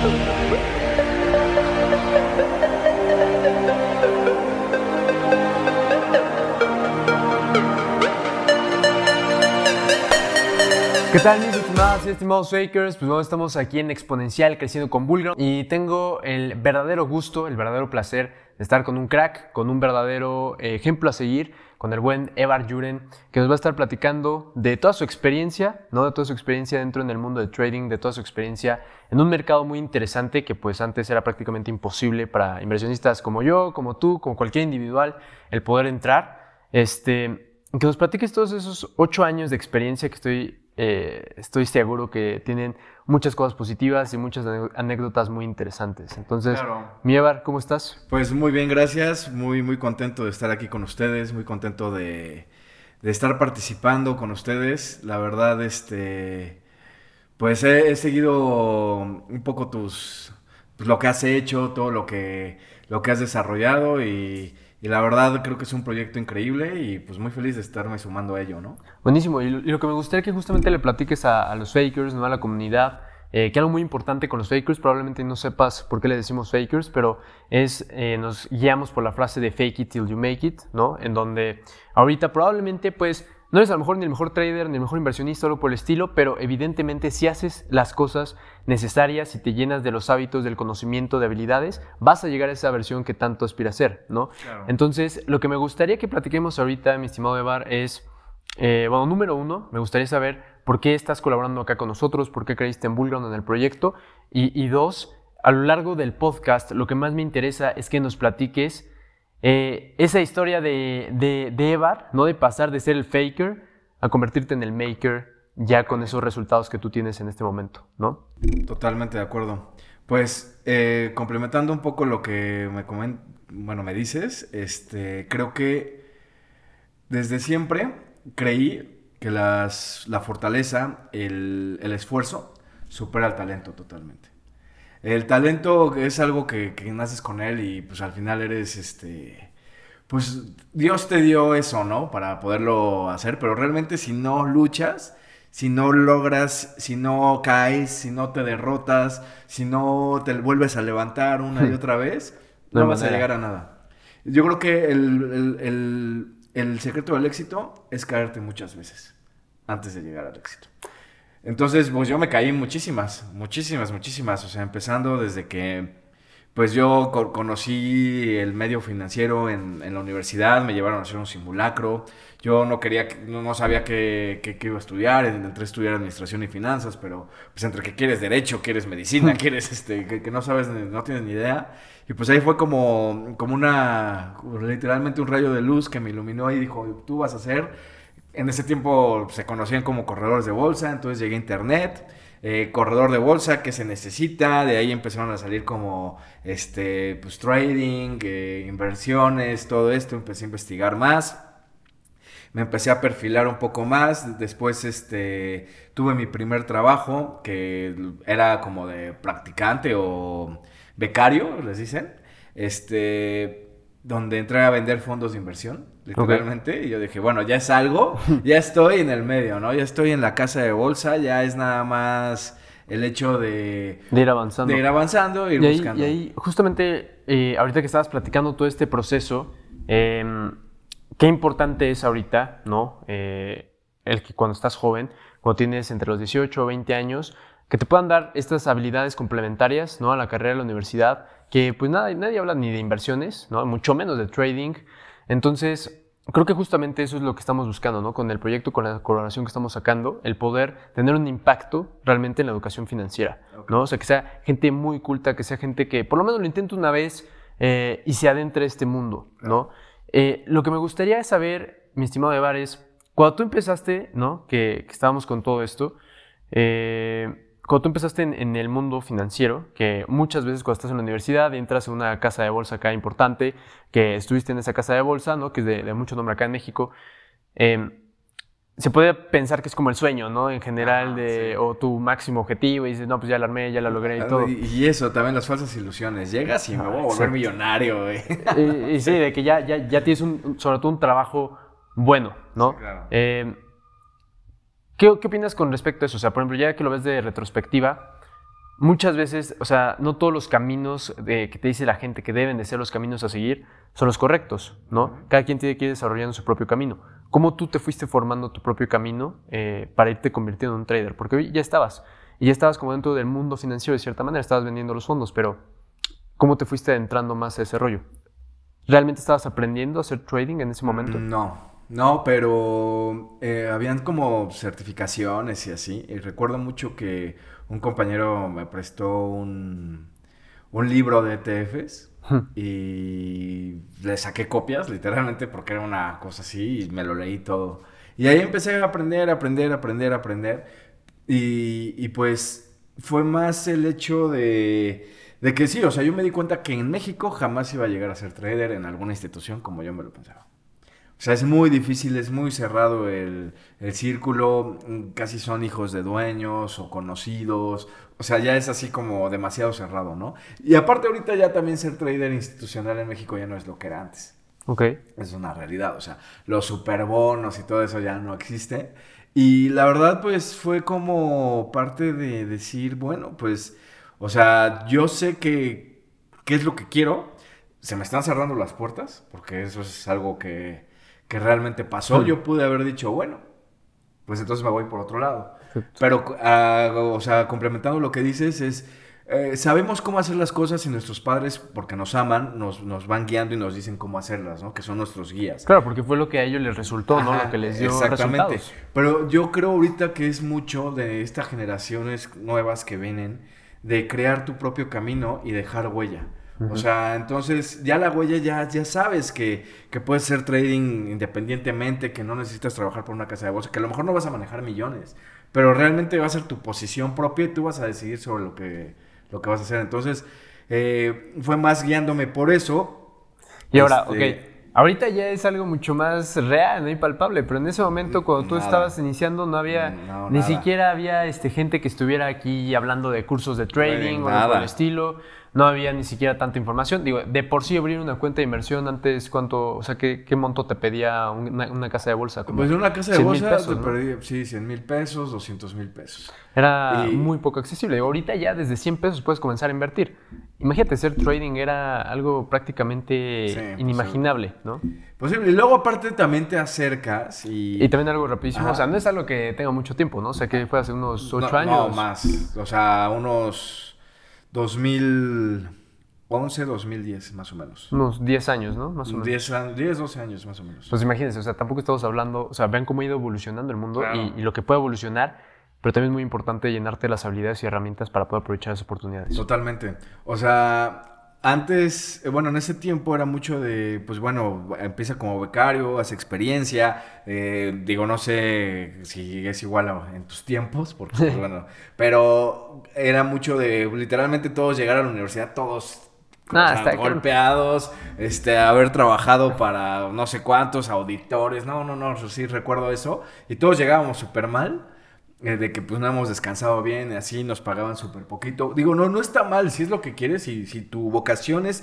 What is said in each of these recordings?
¿Qué tal mis estimadas y estimados fakers? Pues bueno, estamos aquí en Exponencial creciendo con Bullground y tengo el verdadero gusto, el verdadero placer de estar con un crack, con un verdadero eh, ejemplo a seguir, con el buen Evar Juren, que nos va a estar platicando de toda su experiencia, ¿no? De toda su experiencia dentro en el mundo del trading, de toda su experiencia en un mercado muy interesante que pues antes era prácticamente imposible para inversionistas como yo, como tú, como cualquier individual, el poder entrar. Este, que nos platiques todos esos ocho años de experiencia que estoy eh, estoy seguro que tienen muchas cosas positivas y muchas anécdotas muy interesantes. Entonces, mi Mievar, ¿cómo estás? Pues muy bien, gracias. Muy, muy contento de estar aquí con ustedes, muy contento de, estar participando con ustedes. La verdad, este, pues he, seguido un poco tus, pues, lo que has hecho, todo lo que, lo que has desarrollado y y la verdad creo que es un proyecto increíble y pues muy feliz de estarme sumando a ello, ¿no? Buenísimo. Y lo, que me gustaría que justamente le platiques a, los fakers, ¿no? A la comunidad, eh, que algo muy importante con los fakers, probablemente no sepas por qué le decimos fakers, pero es, eh, nos guiamos por la frase de fake it till you make it, ¿no? En donde ahorita probablemente pues no eres a lo mejor ni el mejor trader, ni el mejor inversionista, algo por el estilo, pero evidentemente si haces las cosas necesarias, si te llenas de los hábitos, del conocimiento, de habilidades, vas a llegar a esa versión que tanto aspira a ser, ¿no? Entonces, lo que me gustaría que platiquemos ahorita, mi estimado Evar, es, eh, bueno, número uno, me gustaría saber por qué estás colaborando acá con nosotros, por qué creíste en Bullground en el proyecto, y, y dos, a lo largo del podcast, lo que más me interesa es que nos platiques eh, esa historia de, de, Evar, ¿no? De pasar de ser el faker a convertirte en el maker ya con esos resultados que tú tienes en este momento, ¿no? Totalmente de acuerdo. Pues eh, complementando un poco lo que me bueno, me dices, este, creo que desde siempre creí que las, la fortaleza, el, el esfuerzo, supera el talento totalmente. El talento es algo que, naces con él y pues al final eres este. Pues Dios te dio eso, ¿no? Para poderlo hacer, pero realmente si no luchas, si no logras, si no caes, si no te derrotas, si no te vuelves a levantar una y otra vez, no, vas a llegar a nada. Yo creo que el, el secreto del éxito es caerte muchas veces antes de llegar al éxito. Entonces, pues yo me caí muchísimas, muchísimas, muchísimas. O sea, empezando desde que, pues yo conocí el medio financiero en, la universidad, me llevaron a hacer un simulacro. Yo no quería, no, sabía qué, iba a estudiar, entré a estudiar administración y finanzas, pero pues entre que quieres derecho, quieres medicina, quieres, este, que, no sabes, no tienes ni idea. Y pues ahí fue como, como una, literalmente un rayo de luz que me iluminó y dijo, tú vas a hacer en ese tiempo se conocían como corredores de bolsa, entonces llegué a internet, eh, corredor de bolsa, que se necesita? De ahí empezaron a salir como este, pues, trading, eh, inversiones, todo esto, empecé a investigar más. Me empecé a perfilar un poco más, después este, tuve mi primer trabajo, que era como de practicante o becario, les dicen, este, donde entré a vender fondos de inversión literalmente. Y yo dije, bueno, ya es algo, ya estoy en el medio, ¿no? Ya estoy en la casa de bolsa, ya es nada más el hecho de, de ir avanzando. De ir avanzando, ir y ahí, buscando. Y ahí, justamente, eh, ahorita que estabas platicando todo este proceso, em, qué importante es ahorita, ¿no? Eh, el que cuando estás joven, cuando tienes entre los 18 o 20 años, que te puedan dar estas habilidades complementarias, ¿no? A la carrera de la universidad, que pues nada, nadie habla ni de inversiones, ¿no? Mucho menos de trading. Entonces, creo que justamente eso es lo que estamos buscando, ¿no? Con el proyecto, con la colaboración que estamos sacando, el poder tener un impacto realmente en la educación financiera, ¿no? O sea, que sea gente muy culta, que sea gente que por lo menos lo intente una vez eh, y se adentre a este mundo, ¿no? Eh, lo que me gustaría saber, mi estimado Evar, es, cuando tú empezaste, ¿no? Que, que estábamos con todo esto, eh, cuando tú empezaste en, el mundo financiero, que muchas veces cuando estás en la universidad entras en una casa de bolsa acá importante, que estuviste en esa casa de bolsa, ¿no? que es de, mucho nombre acá en México, em, se puede pensar que es como el sueño, ¿no? En general, de, o tu máximo objetivo, y dices, no, pues ya la armé, ya la logré y todo. Y, eso, también las falsas ilusiones. Llegas y me voy a volver millonario, güey. Y, sí, de que ya, ya, ya tienes un, sobre todo un trabajo bueno, ¿no? claro. Em, ¿Qué, opinas con respecto a eso? O sea, por ejemplo, ya que lo ves de retrospectiva, muchas veces, o sea, no todos los caminos que te dice la gente que deben de ser los caminos a seguir son los correctos, ¿no? Cada quien tiene que ir desarrollando su propio camino. ¿Cómo tú te fuiste formando tu propio camino eh, para irte convirtiendo en un trader? Porque hoy ya estabas, y ya estabas como dentro del mundo financiero de cierta manera, estabas vendiendo los fondos, pero ¿cómo te fuiste adentrando más a ese rollo? ¿Realmente estabas aprendiendo a hacer trading en ese momento? No, no, pero eh, habían como certificaciones y así. Y recuerdo mucho que un compañero me prestó un, un libro de ETFs y le saqué copias, literalmente, porque era una cosa así y me lo leí todo. Y ahí empecé a aprender, aprender, aprender, aprender. Y, y pues fue más el hecho de, de que sí, o sea, yo me di cuenta que en México jamás iba a llegar a ser trader en alguna institución como yo me lo pensaba. O sea, es muy difícil, es muy cerrado el, el, círculo, casi son hijos de dueños o conocidos, o sea, ya es así como demasiado cerrado, ¿no? Y aparte ahorita ya también ser trader institucional en México ya no es lo que era antes. Ok. Es una realidad, o sea, los superbonos y todo eso ya no existe. Y la verdad, pues fue como parte de decir, bueno, pues, o sea, yo sé que, qué es lo que quiero, se me están cerrando las puertas, porque eso es algo que que realmente pasó, yo pude haber dicho, bueno, pues entonces me voy por otro lado. Pero, ah, o sea, complementando lo que dices, es, eh, sabemos cómo hacer las cosas y nuestros padres, porque nos aman, nos, nos, van guiando y nos dicen cómo hacerlas, ¿no? Que son nuestros guías. Claro, porque fue lo que a ellos les resultó, ¿no? Lo que les dio Exactamente. Resultados. Pero yo creo ahorita que es mucho de estas generaciones nuevas que vienen, de crear tu propio camino y dejar huella. O sea, entonces ya la huella ya, ya sabes que, que puedes ser trading independientemente, que no necesitas trabajar por una casa de bolsa, que a lo mejor no vas a manejar millones, pero realmente va a ser tu posición propia y tú vas a decidir sobre lo que, lo que vas a hacer. Entonces, eh, fue más guiándome por eso. Y ahora, este, ok. Ahorita ya es algo mucho más real y palpable, pero en ese momento cuando tú estabas iniciando no había, ni siquiera había este, gente que estuviera aquí hablando de cursos de trading o algo por el estilo no había ni siquiera tanta información. Digo, de por sí abrir una cuenta de inversión antes, ¿cuánto, o sea, qué, qué monto te pedía una, casa de bolsa? pues una casa de bolsa te pedía, sí, 100 mil pesos, 200 mil pesos. Era muy poco accesible. Ahorita ya desde 100 pesos puedes comenzar a invertir. Imagínate, ser trading era algo prácticamente inimaginable, ¿no? Posible. Y luego aparte también te acercas y... Y también algo rapidísimo. O sea, no es algo que tenga mucho tiempo, ¿no? O sea, que fue hace unos 8 años. No, más. O sea, unos 2011, 2010, más o menos. Unos 10 años, ¿no? Más o menos. 10, 10, 12 años, más o menos. Pues imagínense, o sea, tampoco estamos hablando, o sea, vean cómo ha ido evolucionando el mundo y, lo que puede evolucionar, pero también es muy importante llenarte las habilidades y herramientas para poder aprovechar esas oportunidades. Totalmente. O sea, antes, eh, bueno, en ese tiempo era mucho de, pues bueno, empieza como becario, hace experiencia, eh, digo, no sé si es igual en tus tiempos, porque pues, bueno, pero era mucho de, literalmente todos llegar a la universidad, todos ah, golpeados, este, haber trabajado para no sé cuántos auditores, no, no, no, sí recuerdo eso, y todos llegábamos súper mal. Eh, de que pues no hemos descansado bien, y así nos pagaban súper poquito. Digo, no, no está mal, si es lo que quieres, y si tu vocación es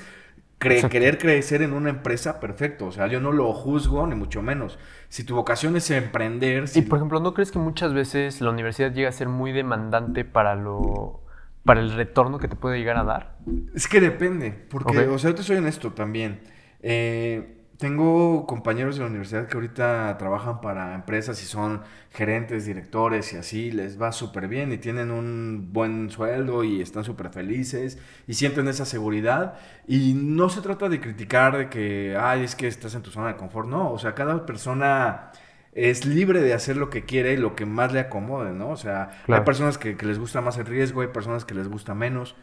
querer crecer en una empresa, perfecto. O sea, yo no lo juzgo, ni mucho menos. Si tu vocación es emprender... Y por ejemplo, ¿no crees que muchas veces la universidad llega a ser muy demandante para lo para el retorno que te puede llegar a dar? Es que depende, porque, o sea, yo te soy honesto también. Eh, tengo compañeros de la universidad que ahorita trabajan para empresas y son gerentes, directores y así, les va súper bien y tienen un buen sueldo y están súper felices y sienten esa seguridad. Y no se trata de criticar de que, ay, es que estás en tu zona de confort, no, o sea, cada persona es libre de hacer lo que quiere y lo que más le acomode, ¿no? O sea, hay personas que, que les gusta más el riesgo, hay personas que les gusta menos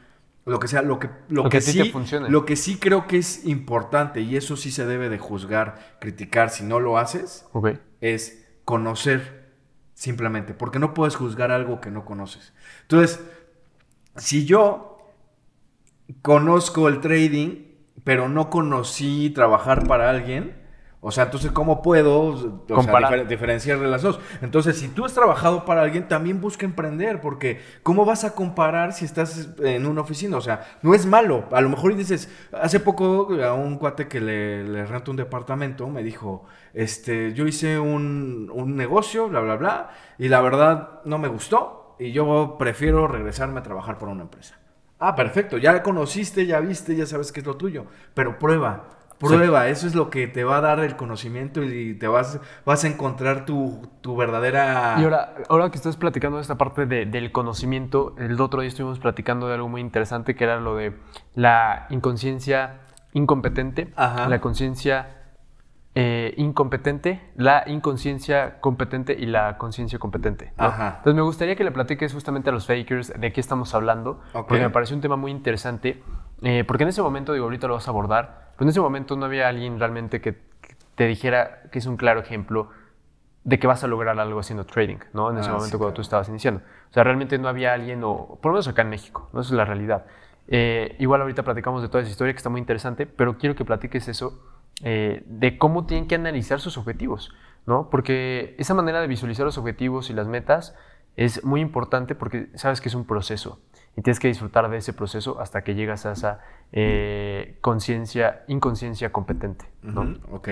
lo que sea, lo que, lo, que, sí, lo que sí creo que es importante y eso sí se debe de juzgar, criticar si no lo haces, es conocer simplemente, porque no puedes juzgar algo que no conoces. Entonces, si yo conozco el trading, pero no conocí trabajar para alguien, o sea, entonces, ¿cómo puedo diferenciar de las dos? Entonces, si tú has trabajado para alguien, también busca emprender, porque ¿cómo vas a comparar si estás en una oficina? O sea, no es malo. A lo mejor dices, hace poco a un cuate que le, le un departamento me dijo, este, yo hice un, un negocio, bla, bla, bla, y la verdad no me gustó y yo prefiero regresarme a trabajar por una empresa. Ah, perfecto, ya conociste, ya viste, ya sabes qué es lo tuyo, pero prueba, prueba, eso es lo que te va a dar el conocimiento y te vas, vas a encontrar tu, tu verdadera... Y ahora, ahora que estás platicando de esta parte de- del conocimiento, el otro día estuvimos platicando de algo muy interesante que era lo de la inconsciencia incompetente, Ajá. la conciencia eh, incompetente, la inconsciencia competente y la conciencia competente. ¿no? Ajá. Entonces me gustaría que le platiques justamente a los fakers de qué estamos hablando, porque me pareció un tema muy interesante, eh, porque en ese momento, digo, ahorita lo vas a abordar, pero en ese momento no había alguien realmente que, te dijera que es un claro ejemplo de que vas a lograr algo haciendo trading, ¿no? En ese Ah, momento sí, cuando claro. tú estabas iniciando. O sea, realmente no había alguien, o por lo menos acá en México, ¿no? Esa es la realidad. Eh, igual ahorita platicamos de toda esa historia que está muy interesante, pero quiero que platiques eso eh, de cómo tienen que analizar sus objetivos, ¿no? Porque esa manera de visualizar los objetivos y las metas es muy importante porque sabes que es un proceso y tienes que disfrutar de ese proceso hasta que llegas a esa eh, conciencia, inconsciencia competente, ¿no? Ujú, ok.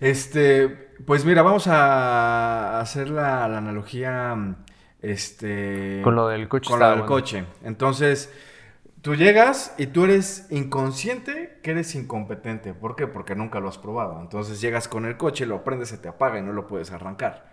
Este, pues mira, vamos a hacer la, la analogía, este... Con lo del coche Con lo del bueno. coche. Entonces, tú llegas y tú eres inconsciente que eres incompetente. ¿Por qué? Porque nunca lo has probado. Entonces llegas con el coche, lo prendes, se te apaga y no lo puedes arrancar.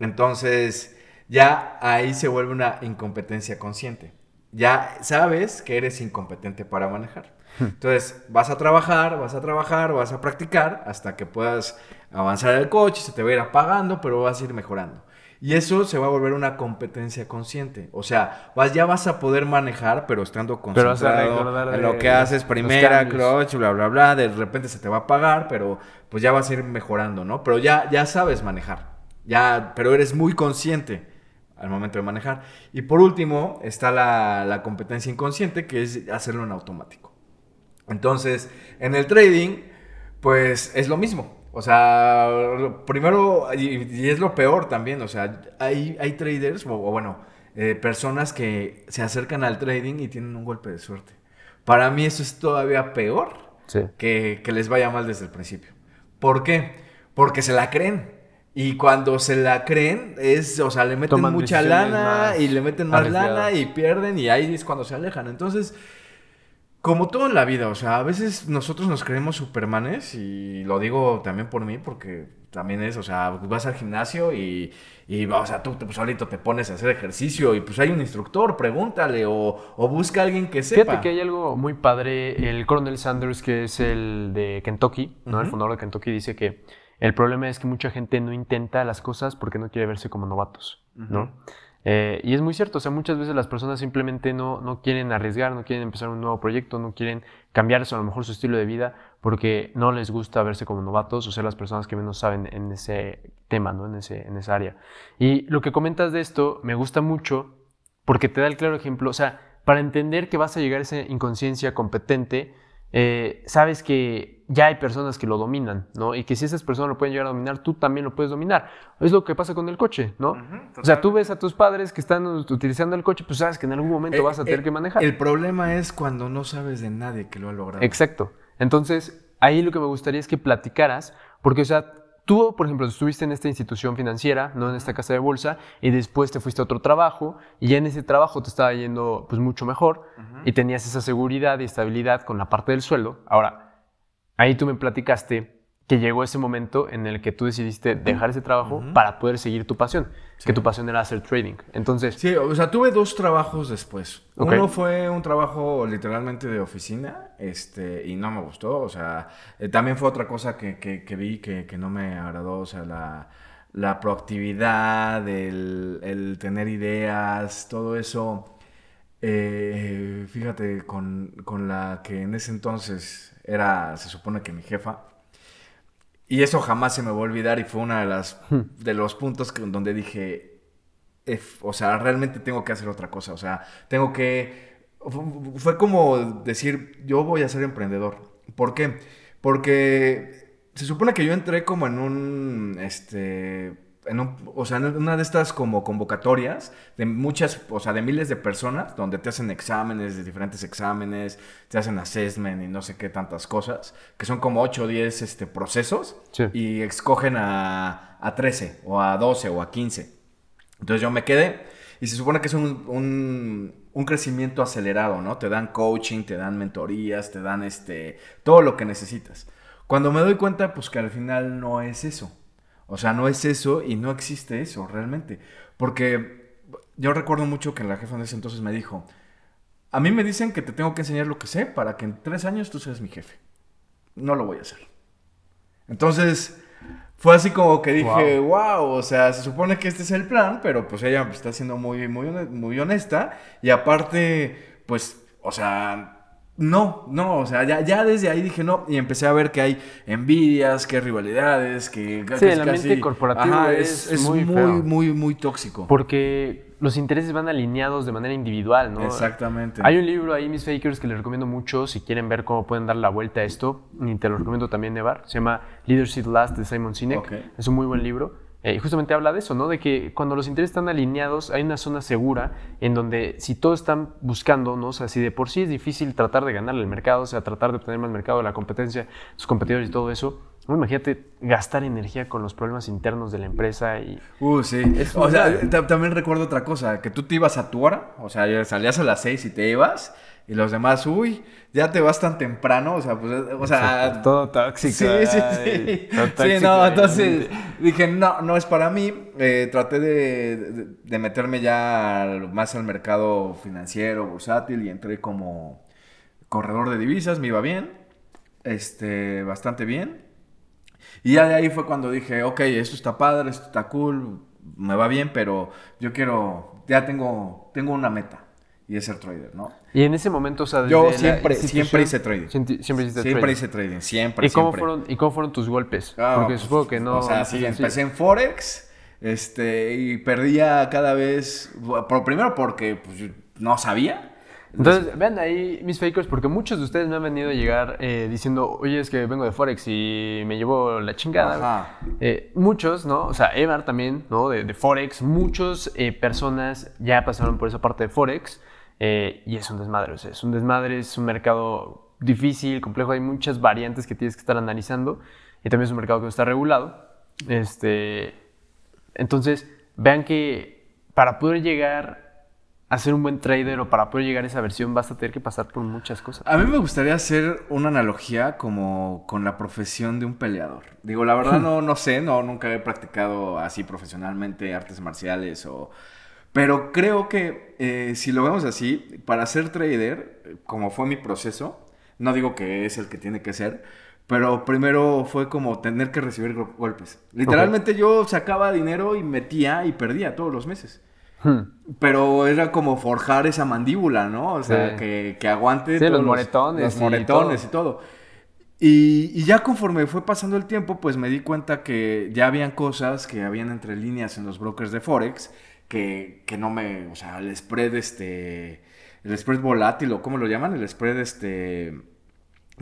Entonces, ya ahí se vuelve una incompetencia consciente. Ya sabes que eres incompetente para manejar. Entonces, vas a trabajar, vas a trabajar, vas a practicar hasta que puedas avanzar el coche, se te va a ir apagando, pero vas a ir mejorando. Y eso se va a volver una competencia consciente. O sea, vas, ya vas a poder manejar, pero estando Pero concentrado recordar en de lo que haces, primera, clutch, bla, bla, bla. De repente se te va a apagar, pero pues ya vas a ir mejorando, ¿no? Pero ya, ya sabes manejar. Ya, pero eres muy consciente al momento de manejar. Y por último, está la, la competencia inconsciente, que es hacerlo en automático. Entonces, en el trading, pues es lo mismo. O sea, primero, y, y es lo peor también, o sea, hay, hay traders, o, o bueno, eh, personas que se acercan al trading y tienen un golpe de suerte. Para mí eso es todavía peor Sí. que, que les vaya mal desde el principio. ¿Por qué? Porque se la creen. Y cuando se la creen, es, o sea, le meten Toman mucha lana y le meten más lana y pierden y ahí es cuando se alejan. Entonces, como todo en la vida, o sea, a veces nosotros nos creemos supermanes y lo digo también por mí porque también es, o sea, vas al gimnasio y, y o sea, tú, tú solito te pones a hacer ejercicio y pues hay un instructor, pregúntale o, o busca a alguien que sepa. Fíjate que hay algo muy padre. El Coronel Sanders, que es el de Kentucky, ¿no? el fundador de Kentucky, dice que el problema es que mucha gente no intenta las cosas porque no quiere verse como novatos. Eh, y es muy cierto, o sea, muchas veces las personas simplemente no, no quieren arriesgar, no quieren empezar un nuevo proyecto, no quieren cambiar a lo mejor su estilo de vida porque no les gusta verse como novatos o ser las personas que menos saben en ese tema, ¿no? En, ese, en esa área. Y lo que comentas de esto me gusta mucho porque te da el claro ejemplo, o sea, para entender que vas a llegar a esa inconsciencia competente, eh, sabes que ya hay personas que lo dominan, ¿no? Y que si esas personas lo pueden llegar a dominar, tú también lo puedes dominar. Es lo que pasa con el coche, ¿no? Ujú, o sea, tú ves a tus padres que están utilizando el coche, pues sabes que en algún momento Eh, vas a tener eh, que manejar. El problema es cuando no sabes de nadie que lo ha logrado. Exacto. Entonces, ahí lo que me gustaría es que platicaras, porque, o sea, tú, por ejemplo, estuviste en esta institución financiera, no en esta casa de bolsa, y después te fuiste a otro trabajo, y ya en ese trabajo te estaba yendo pues mucho mejor, y tenías esa seguridad y estabilidad con la parte del sueldo. Ahora, ahí tú me platicaste que llegó ese momento en el que tú decidiste dejar ese trabajo para poder seguir tu pasión, que tu pasión era hacer trading. Entonces, Sí, o sea, tuve dos trabajos después. Uno fue un trabajo literalmente de oficina, este, y no me gustó. O sea, eh, también fue otra cosa que, que- que vi que, que no me agradó. O sea, la, la proactividad, el, el tener ideas, todo eso. Eh, fíjate, con, con la que en ese entonces era, se supone que mi jefa. Y eso jamás se me va a olvidar y fue una de las de los puntos que, donde dije, "Ef, o sea, realmente tengo que hacer otra cosa, o sea, tengo que fu- fue como decir, yo voy a ser emprendedor. ¿Por qué? Porque se supone que yo entré como en un este en un, o sea, en una de estas como convocatorias de muchas, o sea, de miles de personas, donde te hacen exámenes, de diferentes exámenes, te hacen assessment y no sé qué tantas cosas, que son como 8 o 10 este, procesos, Sí. y escogen a, a 13, o a 12, o a 15. Entonces yo me quedé, y se supone que es un, un, un crecimiento acelerado, ¿no? Te dan coaching, te dan mentorías, te dan este, todo lo que necesitas. Cuando me doy cuenta, pues que al final no es eso. O sea, no es eso y no existe eso realmente. Porque yo recuerdo mucho que la jefa en ese entonces me dijo, a mí me dicen que te tengo que enseñar lo que sé para que en tres años tú seas mi jefe. No lo voy a hacer. Entonces, fue así como que dije, wow. o sea, se supone que este es el plan, pero pues ella está siendo muy, muy, muy honesta. Y aparte, pues, o sea, no, no, o sea, ya, ya desde ahí dije no, y empecé a ver que hay envidias, que hay rivalidades, que... Sí, el ambiente corporativo es, muy, muy, muy, muy tóxico. Porque los intereses van alineados de manera individual, ¿no? Exactamente. Hay un libro ahí, Miss Fakers, que les recomiendo mucho si quieren ver cómo pueden dar la vuelta a esto, y te lo recomiendo también, Nevar, se llama Leadership Last de Simon Sinek, es un muy buen libro. Eh, justamente habla de eso, ¿no? De que cuando los intereses están alineados, hay una zona segura en donde si todos están buscando, ¿no? O sea, si de por sí es difícil tratar de ganar el mercado, o sea, tratar de obtener más mercado, la competencia, sus competidores y todo eso, imagínate gastar energía con los problemas internos de la empresa y... Uh, sí. o sea, también recuerdo otra cosa, que tú te ibas a tu hora, o sea, salías a las seis y te ibas y los demás, uy, ya te vas tan temprano, o sea, pues, o sea... todo tóxico. Sí, sí, sí. sí, no, entonces dije, no, no es para mí. Eh, traté de, de, meterme ya más al mercado financiero, bursátil, y entré como corredor de divisas, me iba bien, este, bastante bien. Y ya de ahí fue cuando dije, ok, esto está padre, esto está cool, me va bien, pero yo quiero, ya tengo, tengo una meta y es ser trader, ¿no? Y en ese momento, o sea, yo siempre, siempre hice trading. Siempre, hice siempre hice trading, siempre, ¿Y cómo siempre. Fueron, ¿Y cómo fueron tus golpes? Ah, Porque pues, supongo que no... O sea, sí, empecé en Forex este, y perdía cada vez, por, primero porque pues, no sabía. Entonces, vean ahí mis fakers, porque muchos de ustedes me han venido a llegar eh, diciendo, oye, es que vengo de Forex y me llevo la chingada. Eh, muchos, ¿no? O sea, Evar también, ¿no? De, Forex, muchas eh, personas ya pasaron por esa parte de Forex. Eh, y es un desmadre, o sea, es un desmadre, es un mercado difícil, complejo, hay muchas variantes que tienes que estar analizando y también es un mercado que no está regulado. Este, entonces, vean que para poder llegar a ser un buen trader o para poder llegar a esa versión vas a tener que pasar por muchas cosas. A mí me gustaría hacer una analogía como con la profesión de un peleador. Digo, la verdad no, no sé, no, nunca he practicado así profesionalmente artes marciales o pero creo que eh, si lo vemos así, para ser trader, como fue mi proceso, no digo que es el que tiene que ser, pero primero fue como tener que recibir golpes. Literalmente yo sacaba dinero y metía y perdía todos los meses. Hmm. Pero era como forjar esa mandíbula, ¿no? O sea, que, que, aguante los moretones. Los, moretones y todo. Y, y, ya conforme fue pasando el tiempo, pues me di cuenta que ya habían cosas que habían entre líneas en los brokers de Forex que, que no me, o sea, el spread, este, el spread volátil o cómo lo llaman, el spread, este,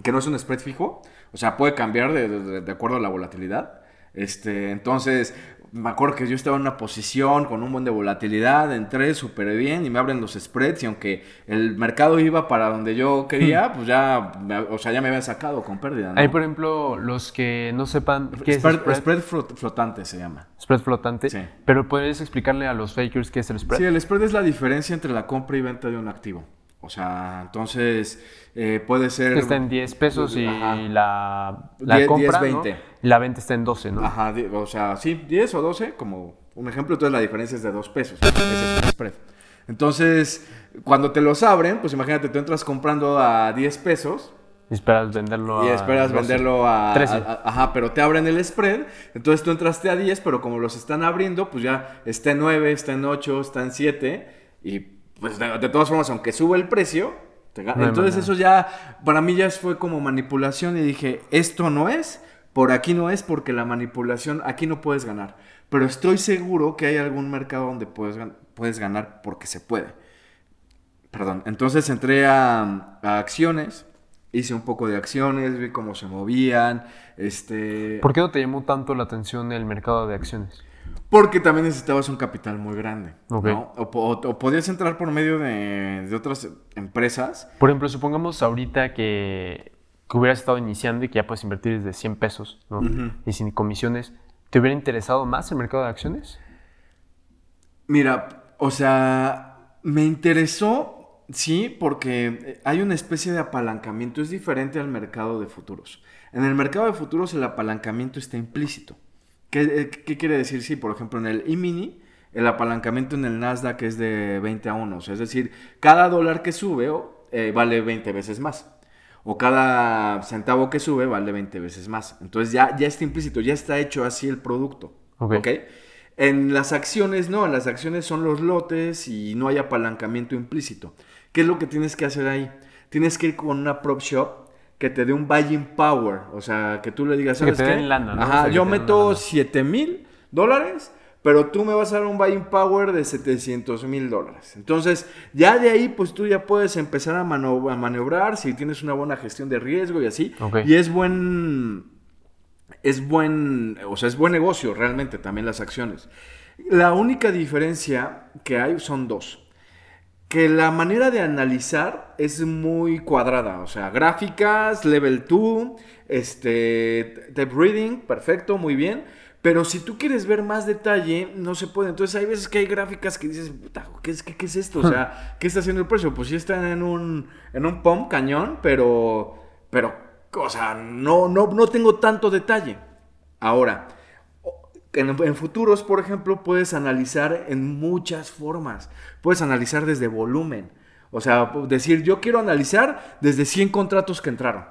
que no es un spread fijo, o sea, puede cambiar de, de acuerdo a la volatilidad. Este, entonces, me acuerdo que yo estaba en una posición con un buen de volatilidad, entré súper bien y me abren los spreads y aunque el mercado iba para donde yo quería, hmm. pues ya, o sea, ya me habían sacado con pérdida. Hay, por ejemplo, los que no sepan qué spread, es spread. Spread flotante se llama. Spread flotante. Sí. Pero ¿puedes explicarle a los fakers qué es el spread? Sí, el spread es la diferencia entre la compra y venta de un activo. O sea, entonces eh, puede ser... Está en 10 pesos y la, la compra, 10, 20. la venta está en 12, ¿no? Ajá, o sea, sí, 10 o 12 como un ejemplo. Entonces la diferencia es de 2 pesos. Ese es el spread. Entonces, cuando te los abren, pues imagínate, tú entras comprando a 10 pesos. Y esperas venderlo a... Y esperas venderlo a, 13. Ajá, pero te abren el spread. Entonces tú entraste a 10, pero como los están abriendo, pues ya está en 9, está en 8, está en 7. Y pues de, todas formas, aunque sube el precio, Entonces eso ya, para mí ya fue como manipulación y dije, esto no es, por aquí no es, porque la manipulación, aquí no puedes ganar. Pero estoy seguro que hay algún mercado donde puedes, puedes ganar porque se puede. Perdón, entonces entré a, a acciones, hice un poco de acciones, vi cómo se movían, este... ¿Por qué no te llamó tanto la atención el mercado de acciones? Porque también necesitabas un capital muy grande. ¿no? O, podías entrar por medio de, otras empresas. Por ejemplo, supongamos ahorita que, que, hubieras estado iniciando y que ya puedes invertir desde 100 pesos ¿no? y sin comisiones. ¿Te hubiera interesado más el mercado de acciones? Mira, o sea, me interesó, sí, porque hay una especie de apalancamiento, es diferente al mercado de futuros. En el mercado de futuros el apalancamiento está implícito. ¿Qué, eh, qué quiere decir? Sí, por ejemplo, en el E-mini, el apalancamiento en el Nasdaq es de 20 a 1. es decir, cada dólar que sube eh, vale 20 veces más. O cada centavo que sube vale 20 veces más. Entonces ya, ya está implícito, ya está hecho así el producto. ¿Ok? En las acciones no, en las acciones son los lotes y no hay apalancamiento implícito. ¿Qué es lo que tienes que hacer ahí? Tienes que ir con una prop shop que te dé un buying power. O sea, que tú le digas, ¿sabes que te qué? ¿no? Ajá, yo meto 7 mil dólares, pero tú me vas a dar un buying power de 700 mil dólares. Entonces, ya de ahí, pues tú ya puedes empezar a, maniobrar si tienes una buena gestión de riesgo y así. Y es buen, es buen, o sea, es buen negocio realmente también las acciones. La única diferencia que hay son dos que la manera de analizar es muy cuadrada, o sea, gráficas, level 2, este, tape reading, perfecto, muy bien, pero si tú quieres ver más detalle, no se puede. Entonces hay veces que hay gráficas que dices, ¿qué es, qué, es esto? O sea, ¿qué está haciendo el precio? Pues sí está en un, en un pump cañón, pero, pero, o sea, no, no, no tengo tanto detalle. Ahora, en, futuros, por ejemplo, puedes analizar en muchas formas. Puedes analizar desde volumen. O sea, decir, yo quiero analizar desde 100 contratos que entraron.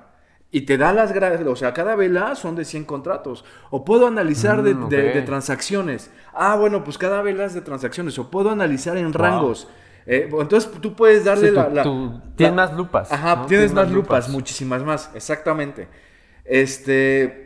Y te da las o sea, cada vela son de 100 contratos. O puedo analizar de, mm, transacciones. Ah, bueno, pues cada vela es de transacciones. O puedo analizar en rangos. Eh, entonces tú puedes darle la, Tienes más lupas. Ajá, tienes, más, lupas, muchísimas más, exactamente. Este.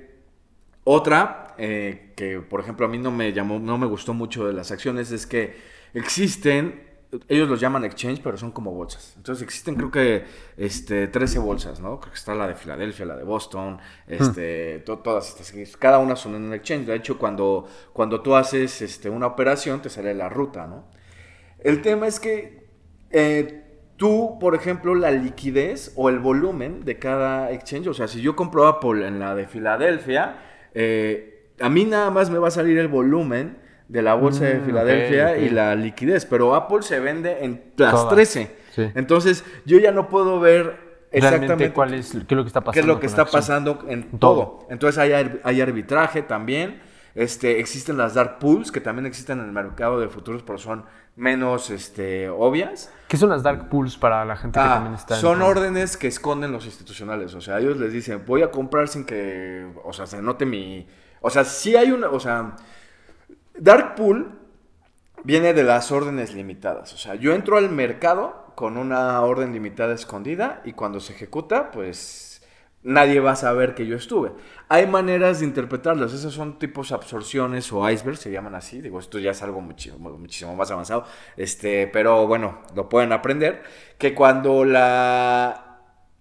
Otra, eh, que por ejemplo a mí no me llamó, no me gustó mucho de las acciones es que existen, ellos los llaman exchange, pero son como bolsas. Entonces existen creo que este, 13 bolsas, ¿no? Creo que está la de Filadelfia, la de Boston, este, hmm. todas estas, cada una son en un exchange. De hecho, cuando, cuando tú haces este, una operación te sale la ruta, ¿no? El tema es que eh, tú, por ejemplo, la liquidez o el volumen de cada exchange, o sea, si yo compro Apple en la de Filadelfia, eh, a mí nada más me va a salir el volumen de la bolsa de mm, Filadelfia y la liquidez, pero Apple se vende en las 13. Entonces, yo ya no puedo ver exactamente cuál es, qué es lo que está pasando. Qué es lo que está pasando en todo. Entonces, hay, hay arbitraje también. Este, existen las dark pools, que también existen en el mercado de futuros, pero son menos este, obvias. ¿Qué son las dark pools para la gente que ah, también está? Son órdenes que esconden los institucionales. O sea, ellos les dicen, voy a comprar sin que, o sea, se note mi, o sea, sí hay una, o sea, Dark Pool viene de las órdenes limitadas. O sea, yo entro al mercado con una orden limitada escondida y cuando se ejecuta, pues nadie va a saber que yo estuve. Hay maneras de interpretarlas. Esas son tipos absorciones o icebergs, se llaman así. Digo, esto ya es algo muchísimo, muchísimo más avanzado. Este, pero bueno, lo pueden aprender. Que cuando la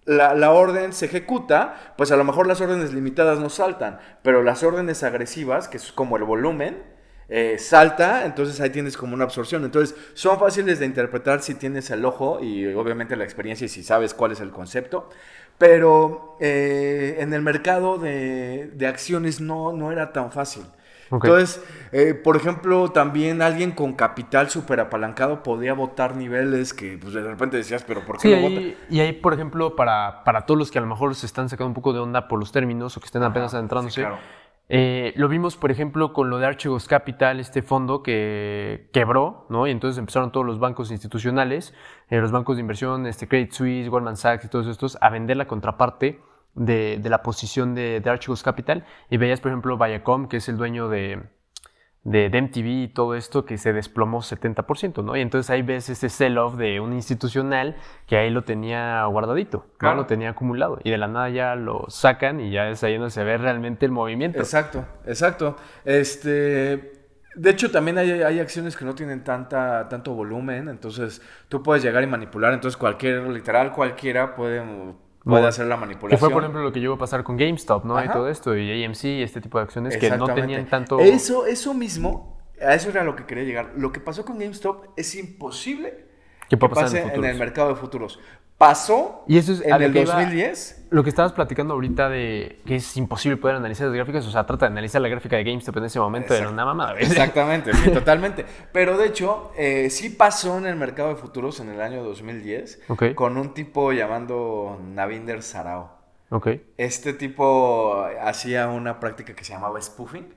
la, orden se ejecuta, pues a lo mejor las órdenes limitadas no saltan, pero las órdenes agresivas, que es como el volumen, eh, salta, entonces ahí tienes como una absorción. Entonces son fáciles de interpretar si tienes el ojo y obviamente la experiencia y si sabes cuál es el concepto. Pero eh, en el mercado de, de acciones no, no era tan fácil. Entonces, eh, por ejemplo, también alguien con capital súper apalancado podía votar niveles que pues, de repente decías, pero ¿por qué no vota? Y ahí, por ejemplo, para, para todos los que a lo mejor se están sacando un poco de onda por los términos o que estén apenas adentrándose, eh, lo vimos, por ejemplo, con lo de Archegos Capital, este fondo que quebró, ¿no? Y entonces empezaron todos los bancos institucionales, eh, los bancos de inversión, este Credit Suisse, Goldman Sachs y todos estos, a vender la contraparte de, la posición de, de, Archegos Capital y veías, por ejemplo, Viacom, que es el dueño de, de, MTV y todo esto, que se desplomó 70%, ¿no? Y entonces ahí ves ese sell-off de un institucional que ahí lo tenía guardadito, ¿no? Lo tenía acumulado y de la nada ya lo sacan y ya es ahí donde se ve realmente el movimiento. Exacto, exacto. Este... De hecho, también hay, hay, acciones que no tienen tanta, tanto volumen, entonces tú puedes llegar y manipular, entonces cualquier, literal cualquiera puede puede hacer la manipulación. Que fue, por ejemplo, lo que llegó a pasar con GameStop, ¿no? Y todo esto, y AMC, y este tipo de acciones que no tenían tanto... Eso, eso mismo, a eso era lo que quería llegar. Lo que pasó con GameStop es imposible que, pase en el mercado de futuros. Pasó Y eso es en el que iba- 2010. Lo que estabas platicando ahorita de que es imposible poder analizar las gráficas, o sea, trata de analizar la gráfica de GameStop en ese momento, era una mamada. Exactamente, sí, totalmente. Pero de hecho, eh, sí pasó en el mercado de futuros en el año 2010 Ok. con un tipo llamando Navinder Sarao. Este tipo hacía una práctica que se llamaba spoofing,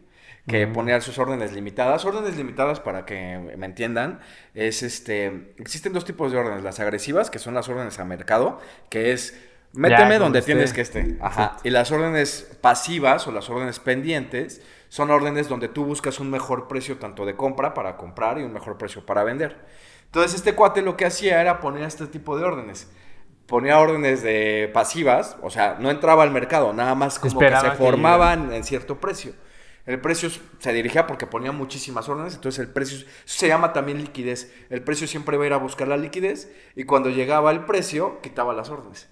que ponía sus órdenes limitadas. Órdenes limitadas, para que me entiendan, es este. Existen dos tipos de órdenes: las agresivas, que son las órdenes a mercado, que es méteme Ya, donde tienes que esté. Ajá. Y las órdenes pasivas o las órdenes pendientes son órdenes donde tú buscas un mejor precio tanto de compra para comprar y un mejor precio para vender. Entonces, este cuate lo que hacía era poner este tipo de órdenes. Ponía órdenes de pasivas, o sea, no entraba al mercado, nada más como Esperaba que que se formaban en cierto precio. El precio se dirigía porque ponía muchísimas órdenes, entonces el precio se llama también liquidez. El precio siempre va a ir a buscar la liquidez y cuando llegaba el precio quitaba las órdenes.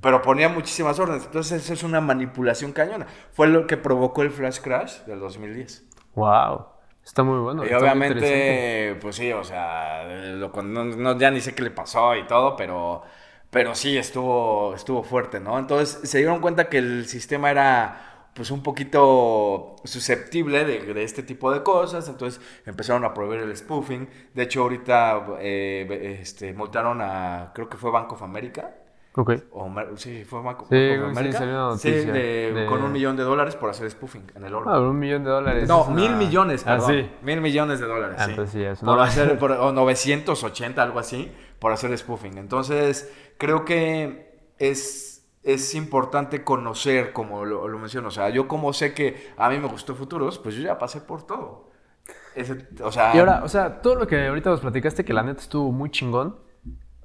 Pero ponía muchísimas órdenes, entonces eso es una manipulación cañona. Fue lo que provocó el flash crash del 2010. Wow. Está muy bueno. Y obviamente, pues sí, o sea, lo, no, no- ya ni sé qué le pasó y todo, pero, pero sí, estuvo, estuvo fuerte, ¿no? Entonces se dieron cuenta que el sistema era pues un poquito susceptible de, de este tipo de cosas, entonces empezaron a prohibir el spoofing. De hecho, ahorita eh, este, multaron a, creo que fue Bank of America. Ok. O sí, fue Sí, Banco of America. Sí, de- de- con un millón de dólares por hacer spoofing en el oro. Ah, un millón de dólares. No, una- mil millones, Ah, perdón. sí. Mil millones de dólares. Ah, sí. entonces Por hacer, por- o 980, algo así, por hacer spoofing. Entonces, creo que es, es importante conocer, como lo, lo menciono. O sea, yo como sé que a mí me gustó Futuros, pues yo ya pasé por todo. Ese- o sea, Y ahora, o sea, todo lo que ahorita nos platicaste, que la neta estuvo muy chingón,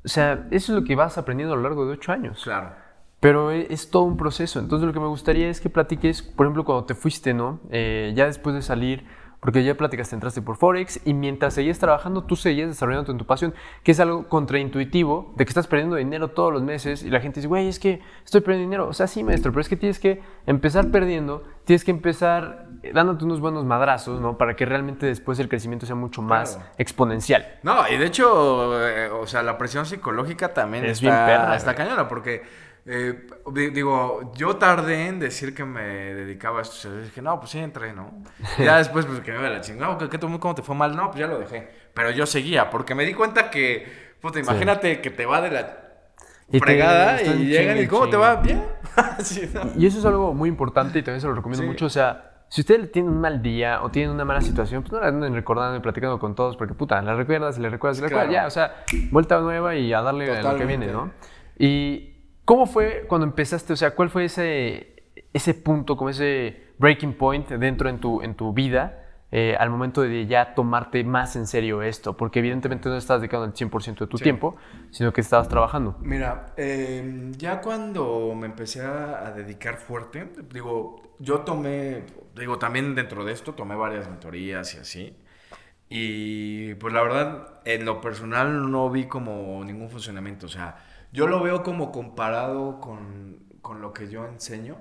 o sea, eso es lo que vas aprendiendo a lo largo de ocho años. claro. Pero e- es todo un proceso. Entonces, lo que me gustaría es que platiques, por ejemplo, cuando te fuiste, ¿no? Eh, ya después de salir, porque ya platicaste, entraste por Forex y mientras seguías trabajando, tú seguías desarrollando en tu pasión, que es algo contraintuitivo, de que estás perdiendo dinero todos los meses y la gente dice, güey, es que estoy perdiendo dinero. O sea, sí, maestro, pero es que tienes que empezar perdiendo, tienes que empezar dándote unos buenos madrazos, ¿no? Para que realmente después el crecimiento sea mucho más Claro. exponencial. No, y de hecho, eh, o sea, la presión psicológica también Es está, bien perra, está cañona, porque, eh, di- digo, yo tardé en decir que me dedicaba a esto. Dije, no, pues sí, entré, ¿no? Y ya después, pues que me la chingada, ¿qué, qué? ¿cómo te fue mal? No, pues ya lo dejé. Pero yo seguía, porque me di cuenta que, puta, imagínate que te va de la Y fregada y llegan y ¿cómo te va? Bien. Sí, ¿no? Y eso es algo muy importante y también se lo recomiendo Sí. mucho. O sea, si usted tiene un mal día o tiene una mala situación, pues no la anden recordando y platicando con todos, porque puta, la recuerdas, le recuerdas, le recuerdas, Claro. ya, o sea, vuelta nueva y a darle a lo que viene, ¿no? Y ¿cómo fue cuando empezaste? O sea, ¿cuál fue ese, ese punto, como ese breaking point dentro en tu, en tu vida? eh, al momento de ya tomarte más en serio esto, porque evidentemente no estás dedicando el 100% de tu Sí. tiempo, sino que estabas trabajando. Mira, eh, ya cuando me empecé a, a dedicar fuerte, digo, yo tomé, digo, también dentro de esto tomé varias mentorías y así. Y pues la verdad, en lo personal no vi como ningún funcionamiento. O sea, yo lo veo como comparado con, con lo que yo enseño.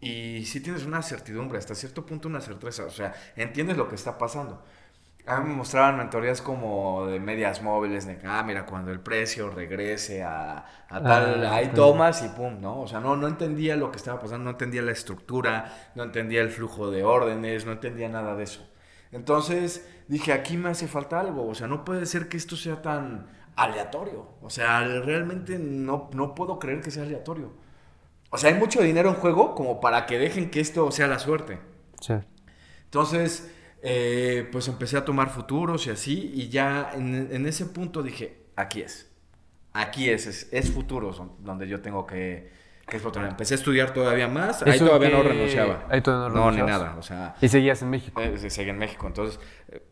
Y sí tienes una certidumbre, hasta cierto punto una certeza. O sea, entiendes lo que está pasando. A mí me mostraban mentorías como de medias móviles, de, ah, mira, cuando el precio regrese a, a tal, Ah, ahí sí. tomas y pum, ¿no? O sea, no, no entendía lo que estaba pasando, no entendía la estructura, no entendía el flujo de órdenes, no entendía nada de eso. Entonces dije, aquí me hace falta algo, o sea, no puede ser que esto sea tan aleatorio. O sea, realmente no, no puedo creer que sea aleatorio. O sea, hay mucho dinero en juego como para que dejen que esto sea la suerte. Sí. Entonces, eh, pues empecé a tomar futuros y así, y ya en, en ese punto dije, aquí es. Aquí es, es, es futuros don- donde yo tengo que, que explotar. Empecé a estudiar todavía más, ahí ¿Eso todavía no renunciaba. Ahí todavía no No, ni nada, o sea, Y seguías en México. eh, seguí en México, entonces, eh,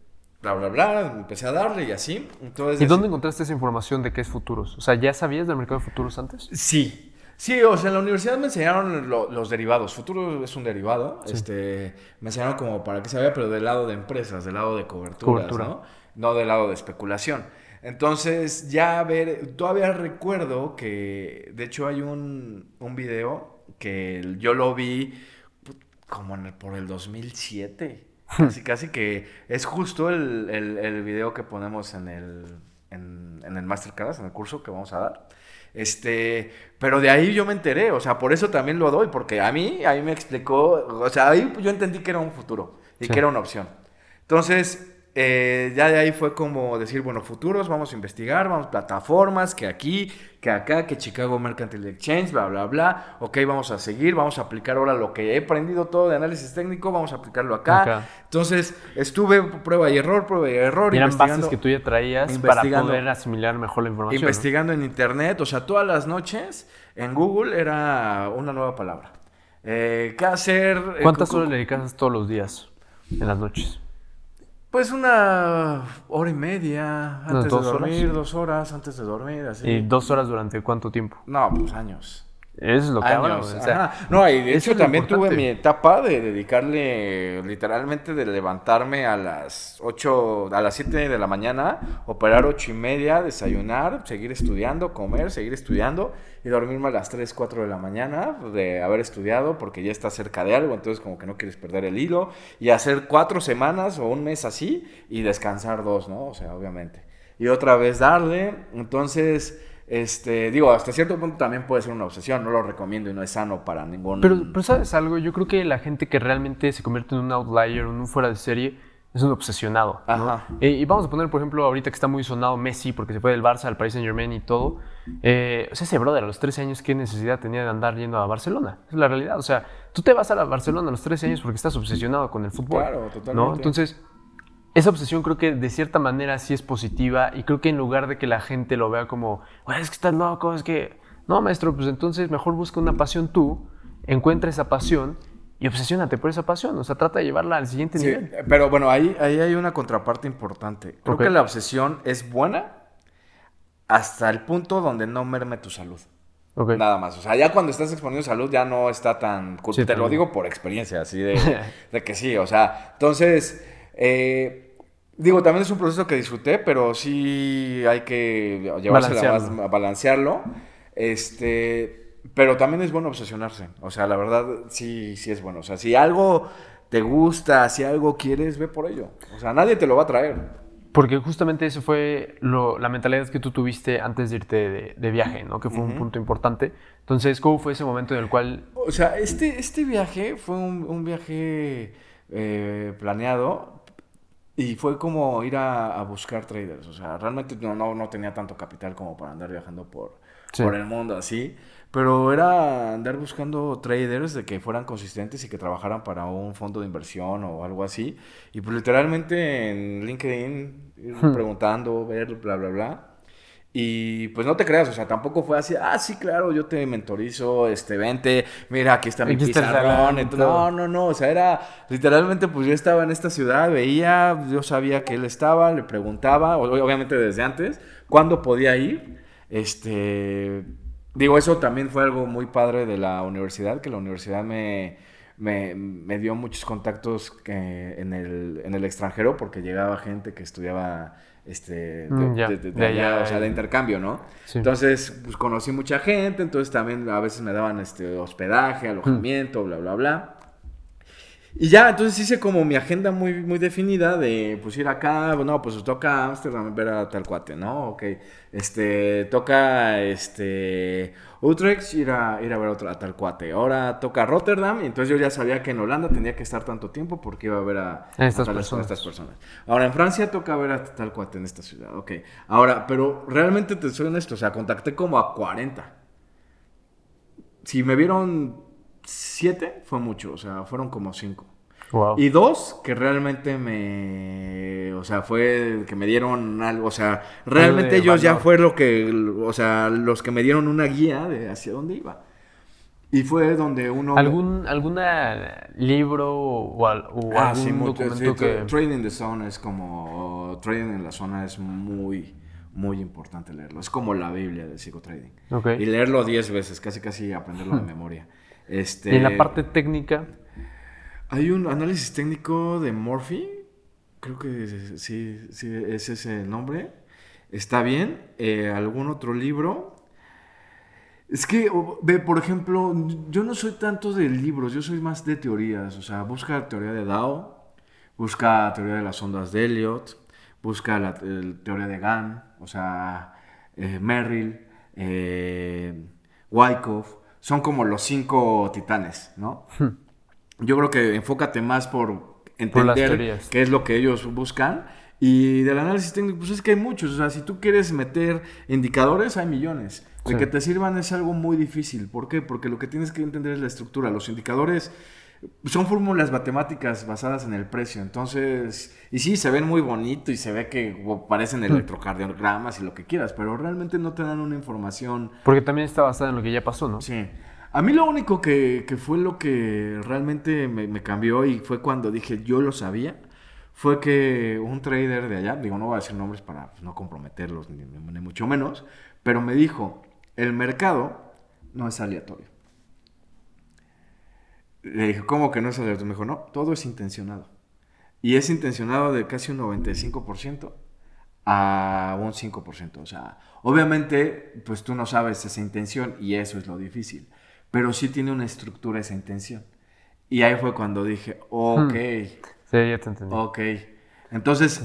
bla, bla, bla, empecé a darle y así. Entonces, ¿Y dónde encontraste esa información de qué es futuros? O sea, ¿ya sabías del mercado de futuros antes? Sí. Sí, o sea, en la universidad me enseñaron lo- los derivados. Futuro es un derivado. Este, me enseñaron como para qué sabía, pero del lado de empresas, del lado de coberturas, Cobertura. ¿no? No del lado de especulación. Entonces, ya ver, todavía recuerdo que, de hecho, hay un, un video que yo lo vi como en el- por el 2007. Casi, casi que es justo el, el, el video que ponemos en el, en, en el Masterclass, en el curso que vamos a dar. Este, pero de ahí yo me enteré, o sea, por eso también lo doy, porque a mí, ahí me explicó, o sea, ahí yo entendí que era un futuro y que era una opción. Entonces, eh, ya de ahí fue como decir, bueno, futuros, vamos a investigar, vamos plataformas, que aquí, que acá, que Chicago Mercantile Exchange, bla, bla, bla. Ok, vamos a seguir, vamos a aplicar ahora lo que he aprendido todo de análisis técnico, vamos a aplicarlo acá. Entonces, estuve prueba y error, prueba y error. Y eran bases que tú ya traías para poder asimilar mejor la información. Investigando en internet, o sea, todas las noches en Google era una nueva palabra. Eh, ¿Qué hacer? Eh, ¿Cuántas horas le dedicas todos los días en las noches? Pues una hora y media antes de dormir, dos horas antes de dormir, así. ¿Y dos horas durante cuánto tiempo? No, pues años. Es lo que años. O sea, no, y de hecho también tuve mi etapa de dedicarle literalmente de levantarme a las 8, a las 7 de la mañana, operar ocho y media, desayunar, seguir estudiando, comer, seguir estudiando y dormirme a las 3, 4 de la mañana de haber estudiado porque ya está cerca de algo, entonces como que no quieres perder el hilo y hacer cuatro semanas o un mes así y descansar dos, ¿no? O sea, obviamente. Y otra vez darle, entonces este, digo, hasta cierto punto también puede ser una obsesión, no lo recomiendo y no es sano para ningún... Pero, pero ¿sabes algo? Yo creo que la gente que realmente se convierte en un outlier, en un fuera de serie, es un obsesionado. Ajá. Eh, y vamos a poner, por ejemplo, ahorita que está muy sonado Messi, porque se fue del Barça al Paris Saint Germain y todo. Eh, o sea, ese brother a los 13 años, ¿qué necesidad tenía de andar yendo a Barcelona? Es la realidad. O sea, tú te vas a la Barcelona a los 13 años porque estás obsesionado con el fútbol. Claro, totalmente. ¿no? Entonces, esa obsesión creo que de cierta manera sí es positiva y creo que en lugar de que la gente lo vea como, es que estás loco, es que... No, maestro, pues entonces mejor busca una pasión tú, encuentra esa pasión y obsesiónate por esa pasión. O sea, trata de llevarla al siguiente nivel. Pero bueno, ahí, ahí hay una contraparte importante. Creo que la obsesión es buena hasta el punto donde no merme tu salud. Nada más. O sea, ya cuando estás exponiendo salud ya no está tan... Te lo digo por experiencia, así de, de que sí. O sea, entonces... Eh, Digo, también es un proceso que disfruté, pero sí hay que llevársela más, a balancearlo. Este, pero también es bueno obsesionarse. O sea, la verdad, sí, sí es bueno. O sea, si algo te gusta, si algo quieres, ve por ello. O sea, nadie te lo va a traer. Porque justamente eso fue la mentalidad que tú tuviste antes de irte de, viaje, ¿no? Que fue un punto importante. Entonces, ¿cómo fue ese momento en el cual...? O sea, este, este viaje fue un, viaje eh, planeado, y fue como ir a, buscar traders. O sea, realmente no, no, no, tenía tanto capital como para andar viajando por, por el mundo así. Pero era andar buscando traders de que fueran consistentes y que trabajaran para un fondo de inversión o algo así. Y pues literalmente en LinkedIn ir hmm. preguntando, ver, bla, bla, bla. Y pues no te creas, o sea, tampoco fue así, ah, sí, claro, yo te mentorizo, este, vente, mira, aquí está mi pizarrón. no, no, no, o sea, era literalmente, pues yo estaba en esta ciudad, veía, yo sabía que él estaba, le preguntaba, obviamente desde antes, cuándo podía ir. Este, digo, eso también fue algo muy padre de la universidad, que la universidad me, me, dio muchos contactos en, el, en el extranjero, porque llegaba gente que estudiaba este, mm, de, allá, o sea, de intercambio, ¿no? Entonces, pues conocí mucha gente, entonces también a veces me daban este, hospedaje, alojamiento, bla, bla, bla. Y ya, entonces hice como mi agenda muy, muy definida de, pues ir acá, no, pues toca Amsterdam ver a tal cuate, ¿no? Ok, este, toca, este, Utrecht, ir a, ir a ver a, tal cuate. Ahora toca Rotterdam, y entonces yo ya sabía que en Holanda tenía que estar tanto tiempo porque iba a ver a, estas, personas. estas personas. Ahora en Francia toca ver a tal cuate en esta ciudad, ok. Ahora, pero realmente te soy honesto, o sea, contacté como a 40. Si me vieron 7, fue mucho, o sea, fueron como 5. Y dos, que realmente me. O sea, fue que me dieron algo. O sea, realmente ellos ya fue lo que. O sea, los que me dieron una guía de hacia dónde iba. Y fue donde uno. ¿Algún alguna libro o, ah, algún documento que. Trading in the Zone es como. Trading en la zona es muy. Muy importante leerlo. Es como la Biblia del psicotrading. Okay. Y leerlo 10 veces, casi casi aprenderlo de memoria. Este... ¿Y en la parte técnica? Hay un análisis técnico de Morphy, creo que sí, es ese el nombre. Está bien. Eh, ¿Algún otro libro? Es que, ve, por ejemplo, yo no soy tanto de libros, yo soy más de teorías. O sea, busca teoría de Dow, busca teoría de las ondas de Elliot, busca la teoría de Gann, o sea, eh, Merrill, eh, Wyckoff, son como los cinco titanes, ¿no? Yo creo que enfócate más por entender qué es lo que ellos buscan. Y del análisis técnico, pues es que hay muchos. O sea, si tú quieres meter indicadores, hay millones. De que te sirvan es algo muy difícil. ¿Por qué? Porque lo que tienes que entender es la estructura. Los indicadores son fórmulas matemáticas basadas en el precio. Entonces, y sí, se ven muy bonito y se ve que parecen electrocardiogramas y lo que quieras, pero realmente no te dan una información. Porque también está basada en lo que ya pasó, ¿no? Sí. A mí lo único que, fue lo que realmente me, cambió y fue cuando dije yo lo sabía, fue que un trader de allá, digo, no voy a decir nombres para no comprometerlos ni mucho menos, pero me dijo, el mercado no es aleatorio. Le dije, ¿cómo que no es aleatorio? Me dijo, no, todo es intencionado. Y es intencionado de casi un 95% a un 5%. O sea, obviamente, pues tú no sabes esa intención y eso es lo difícil. Pero sí tiene una estructura esa intención. Y ahí fue cuando dije, ok. Hmm. Sí, ya te entendí. Ok. Entonces,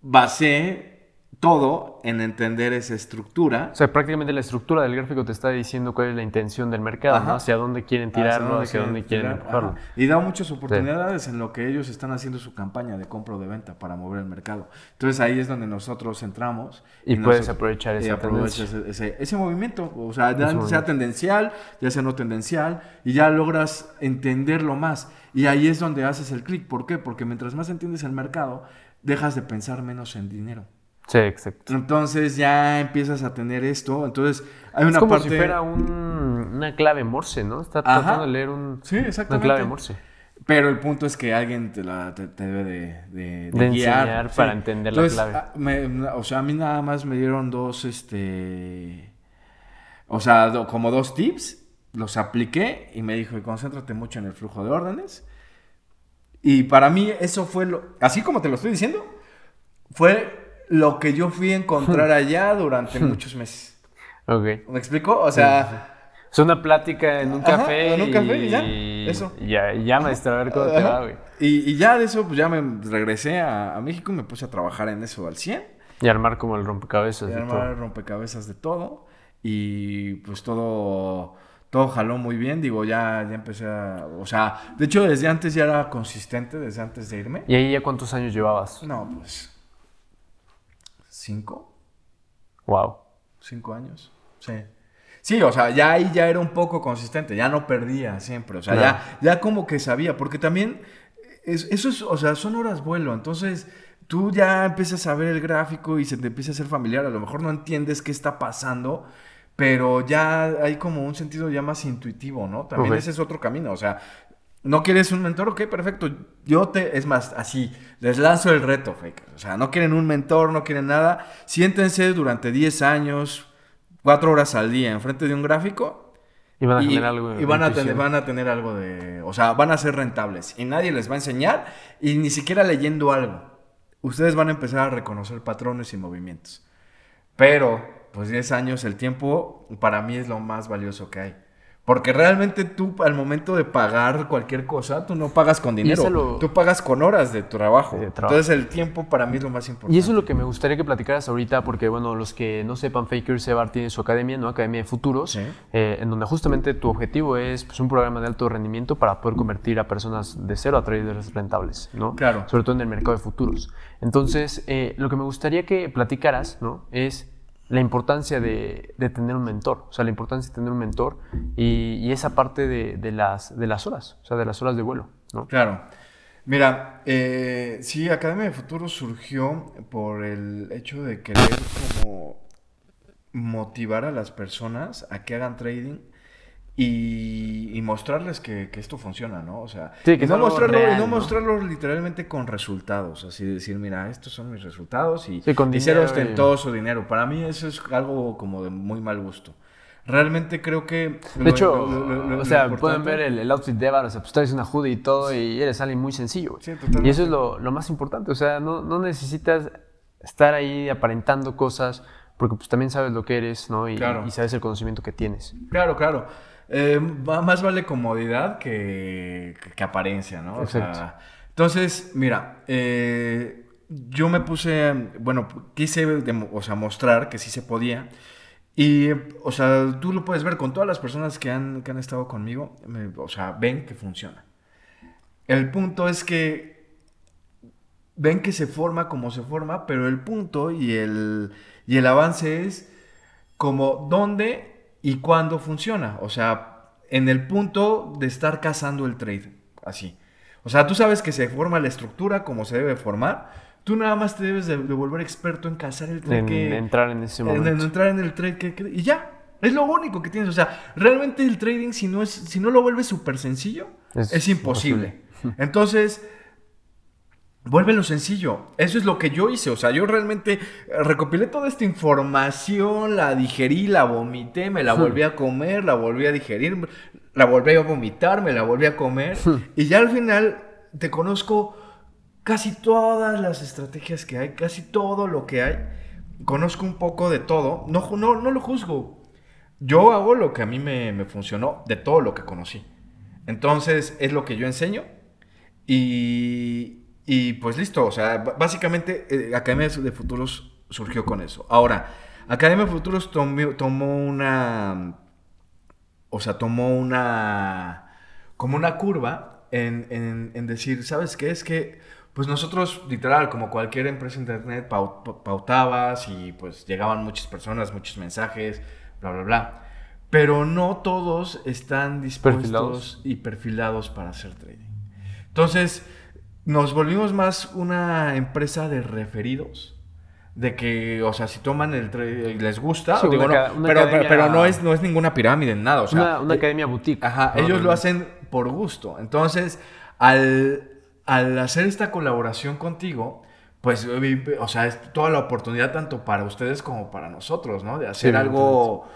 basé todo en entender esa estructura. O sea, prácticamente la estructura del gráfico te está diciendo cuál es la intención del mercado, ¿no? Hacia dónde quieren tirarlo, hacia dónde, quieren empujarlo. Y da muchas oportunidades en lo que ellos están haciendo su campaña de compra o de venta para mover el mercado. Entonces ahí es donde nosotros entramos. Y, puedes aprovechar esa ese, ese, movimiento, o sea, ya sea tendencial, ya sea no tendencial, y ya logras entenderlo más. Y ahí es donde haces el clic. ¿Por qué? Porque mientras más entiendes el mercado, dejas de pensar menos en dinero. Sí, exacto. Entonces ya empiezas a tener esto. Entonces hay una es como parte... si fuera una clave Morse, ¿no? Está tratando de leer un, sí, una clave Morse. Pero el punto es que alguien te, la, te, debe de, de, de, enseñar para entender la clave. Ah, o sea, a mí nada más me dieron dos, este... O sea, como dos tips. Los apliqué y me dijo, concéntrate mucho en el flujo de órdenes. Y para mí eso fue lo... Así como te lo estoy diciendo, fue lo que yo fui a encontrar allá durante muchos meses. Ok. ¿Me explico? O sea... Es una plática en un café. En un café y ya. Eso. Ya, ya maestro, a ver cómo te va, güey. Y, ya de eso, pues ya me regresé a, México y me puse a trabajar en eso al 100. Y armar como el rompecabezas. Y armar el rompecabezas de todo. Y pues todo todo jaló muy bien, digo, ya, ya empecé a... O sea, de hecho desde antes ya era consistente, desde antes de irme. ¿Y ahí ya cuántos años llevabas? No, pues cinco. Wow. Cinco años. Sí. Sí, o sea, ya ahí ya era un poco consistente, ya no perdía siempre, o sea, ya, ya como que sabía, porque también eso es, o sea, son horas vuelo, entonces tú ya empiezas a ver el gráfico y se te empieza a hacer familiar, a lo mejor no entiendes qué está pasando, pero ya hay como un sentido ya más intuitivo, ¿no? También ese es otro camino, o sea, ¿No quieres un mentor? Ok, perfecto. Yo te, es más, así, les lanzo el reto, fake. O sea, no quieren un mentor, no quieren nada. Siéntense durante 10 años, 4 horas al día, enfrente de un gráfico. Y van a tener algo Y van a tener, van a tener algo de. O sea, van a ser rentables. Y nadie les va a enseñar, y ni siquiera leyendo algo. Ustedes van a empezar a reconocer patrones y movimientos. Pero, pues 10 años, el tiempo para mí es lo más valioso que hay. Porque realmente tú al momento de pagar cualquier cosa, tú no pagas con dinero, tú pagas con horas de trabajo. Entonces el tiempo para mí es lo más importante. Y eso es lo que me gustaría que platicaras ahorita, porque bueno, los que no sepan, Faker Sebar tiene su academia, ¿no? Academia de Futuros, eh, en donde justamente tu objetivo es pues, un programa de alto rendimiento para poder convertir a personas de cero a traders rentables, ¿no? Claro. Sobre todo en el mercado de futuros. Entonces, eh, lo que me gustaría que platicaras, ¿no? Es la importancia de, tener un mentor, o sea, la importancia de tener un mentor y, esa parte de, las, de horas, o sea, de las horas de vuelo, ¿no? Claro. Mira, eh, sí, Academia de Futuro surgió por el hecho de querer como motivar a las personas a que hagan trading y, mostrarles que, esto funciona, ¿no? O sea, y, no mostrarlo, no, mostrarlo literalmente con resultados, así decir, mira, estos son mis resultados y, sí, con ser ostentoso dinero. Para mí eso es algo como de muy mal gusto. Realmente creo que... De hecho, o sea, pueden ver el, outfit de Evar, o sea, pues traes una hoodie y todo y eres alguien muy sencillo. y eso es lo, más importante, o sea, no, no necesitas estar ahí aparentando cosas porque pues también sabes lo que eres, ¿no? Y, y sabes el conocimiento que tienes. Claro, claro. Eh, más vale comodidad que, que apariencia, ¿no? O sea, entonces, mira, eh, yo me puse, bueno, quise o sea, mostrar que sí se podía. Y, o sea, tú lo puedes ver con todas las personas que han, que han estado conmigo, o sea, ven que funciona. El punto es que ven que se forma como se forma, pero el punto y el, y el avance es como dónde y cuándo funciona. O sea, en el punto de estar cazando el trade, así. O sea, tú sabes que se forma la estructura como se debe formar. Tú nada más te debes de, volver experto en cazar el trade. En que, entrar en ese momento. En, entrar en el trade que, y ya. Es lo único que tienes. O sea, realmente el trading, si no, es, si no lo vuelves súper sencillo, es, imposible. Entonces, vuélvelo sencillo. Eso es lo que yo hice. O sea, yo realmente recopilé toda esta información, la digerí, la vomité, me la volví a comer, la volví a digerir, la volví a vomitar, me la volví a comer. y ya al final te conozco casi todas las estrategias que hay, casi todo lo que hay. Conozco un poco de todo. No, no, no lo juzgo. Yo hago lo que a mí me, me funcionó de todo lo que conocí. Entonces es lo que yo enseño. Y, y pues listo. O sea, básicamente eh, Academia de Futuros surgió con eso. Ahora, Academia de Futuros tomó una o sea, tomó una, como una curva en, decir, ¿sabes qué? Es que, pues nosotros, literal, como cualquier empresa de internet, pautabas y pues llegaban muchas personas, muchos mensajes, bla, bla, bla. Pero no todos están dispuestos y perfilados para hacer trading. Entonces, nos volvimos más una empresa de referidos de que, o sea, si toman el les gusta, digo, no, pero, pero, no, es, no es ninguna pirámide en nada, o sea, una, academia boutique. Ajá, ellos lo hacen por gusto. Entonces, al, al hacer esta colaboración contigo, pues, o sea, es toda la oportunidad tanto para ustedes como para nosotros, ¿no? De hacer algo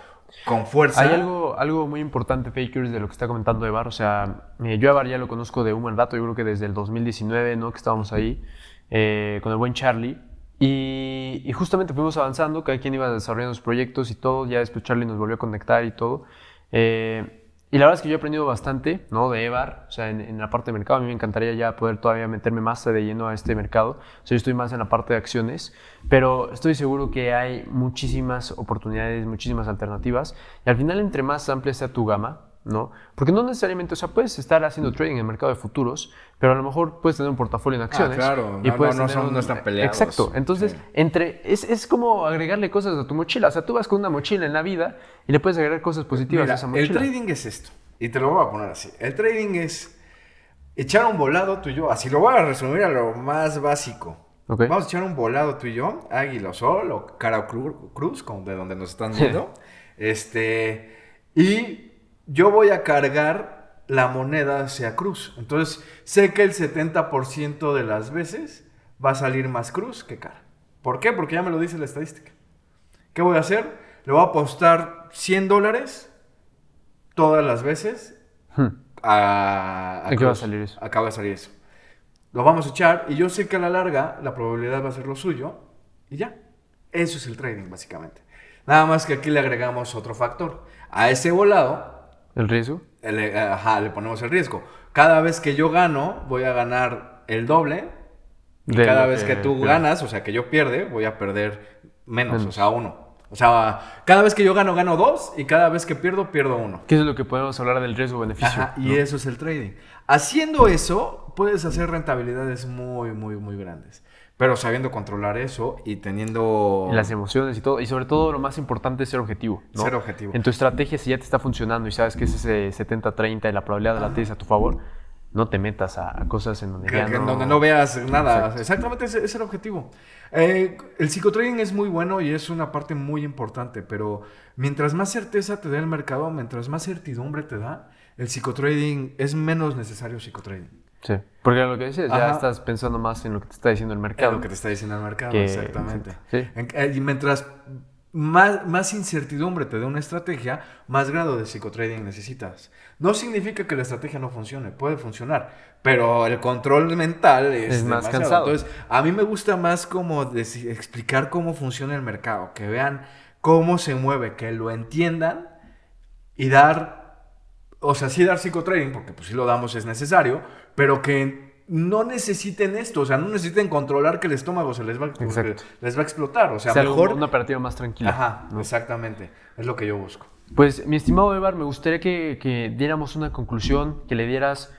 con fuerza. Hay algo, algo muy importante, Fakers, de lo que está comentando Evar. O sea, yo a Evar ya lo conozco de un buen rato, yo creo que desde el 2019, ¿no? Que estábamos ahí eh, con el buen Charlie. Y, justamente fuimos avanzando, cada quien iba desarrollando sus proyectos y todo, ya después Charlie nos volvió a conectar y todo. Eh, y la verdad es que yo he aprendido bastante, ¿no? De EVAR, o sea, en, la parte de mercado, a mí me encantaría ya poder todavía meterme más de lleno a este mercado. O sea, yo estoy más en la parte de acciones, pero estoy seguro que hay muchísimas oportunidades, muchísimas alternativas. Y al final, entre más amplia sea tu gama, ¿no? Porque no necesariamente, o sea, puedes estar haciendo trading en el mercado de futuros, pero a lo mejor puedes tener un portafolio en ah, acciones. claro, y no, puedes no, son, están peleados. Exacto, entonces, entre, es, es, como agregarle cosas a tu mochila, o sea, tú vas con una mochila en la vida y le puedes agregar cosas positivas a esa mochila. El trading es esto, y te lo voy a poner así, el trading es echar un volado tú y yo, así lo voy a resumir a lo más básico. Vamos a echar un volado tú y yo, Águila Sol o Cara Cruz, como de donde nos están viendo, este, y yo voy a cargar la moneda hacia cruz. Entonces, sé que el 70% de las veces va a salir más cruz que cara. ¿Por qué? Porque ya me lo dice la estadística. ¿Qué voy a hacer? Le voy a apostar 100 dólares todas las veces hmm. a, qué va a salir eso? Acaba de salir eso. Lo vamos a echar y yo sé que a la larga la probabilidad va a ser lo suyo y ya. Eso es el trading, básicamente. Nada más que aquí le agregamos otro factor. A ese volado ¿El riesgo? ajá, le ponemos el riesgo. Cada vez que yo gano, voy a ganar el doble. Y cada vez que, tú ganas, o sea, que yo pierde, voy a perder menos, o sea, uno. O sea, cada vez que yo gano, gano dos. Y cada vez que pierdo, pierdo uno. ¿Qué es lo que podemos hablar del riesgo-beneficio? y eso es el trading. Haciendo eso, puedes hacer rentabilidades muy, muy, muy grandes. Pero sabiendo controlar eso y teniendo... Las emociones y todo. Y sobre todo lo más importante es ser objetivo. Ser objetivo. En tu estrategia, si ya te está funcionando y sabes que es ese 70-30 y la probabilidad de la tesis a tu favor, no te metas a, cosas en donde, ya no... En donde no veas nada. Exactamente, ese es el objetivo. Eh, el psicotrading es muy bueno y es una parte muy importante, pero mientras más certeza te da el mercado, mientras más certidumbre te da, el psicotrading es menos necesario psicotrading. Sí, porque lo que dices, ya estás pensando más en lo que te está diciendo el mercado. En lo que te está diciendo el mercado, exactamente. Eh, y mientras más, más incertidumbre te dé una estrategia, más grado de psicotrading necesitas. No significa que la estrategia no funcione, puede funcionar, pero el control mental es, más cansado. Entonces, a mí me gusta más como explicar cómo funciona el mercado, que vean cómo se mueve, que lo entiendan y dar, o sea, sí dar psicotrading, porque pues si lo damos es necesario, pero que no necesiten esto, o sea, no necesiten controlar que el estómago se les va, les va a explotar, o sea, Sea mejor... una operativa más tranquila. Ajá, ¿no? exactamente, es lo que yo busco. Pues, mi estimado Evar, me gustaría que, que diéramos una conclusión, que le dieras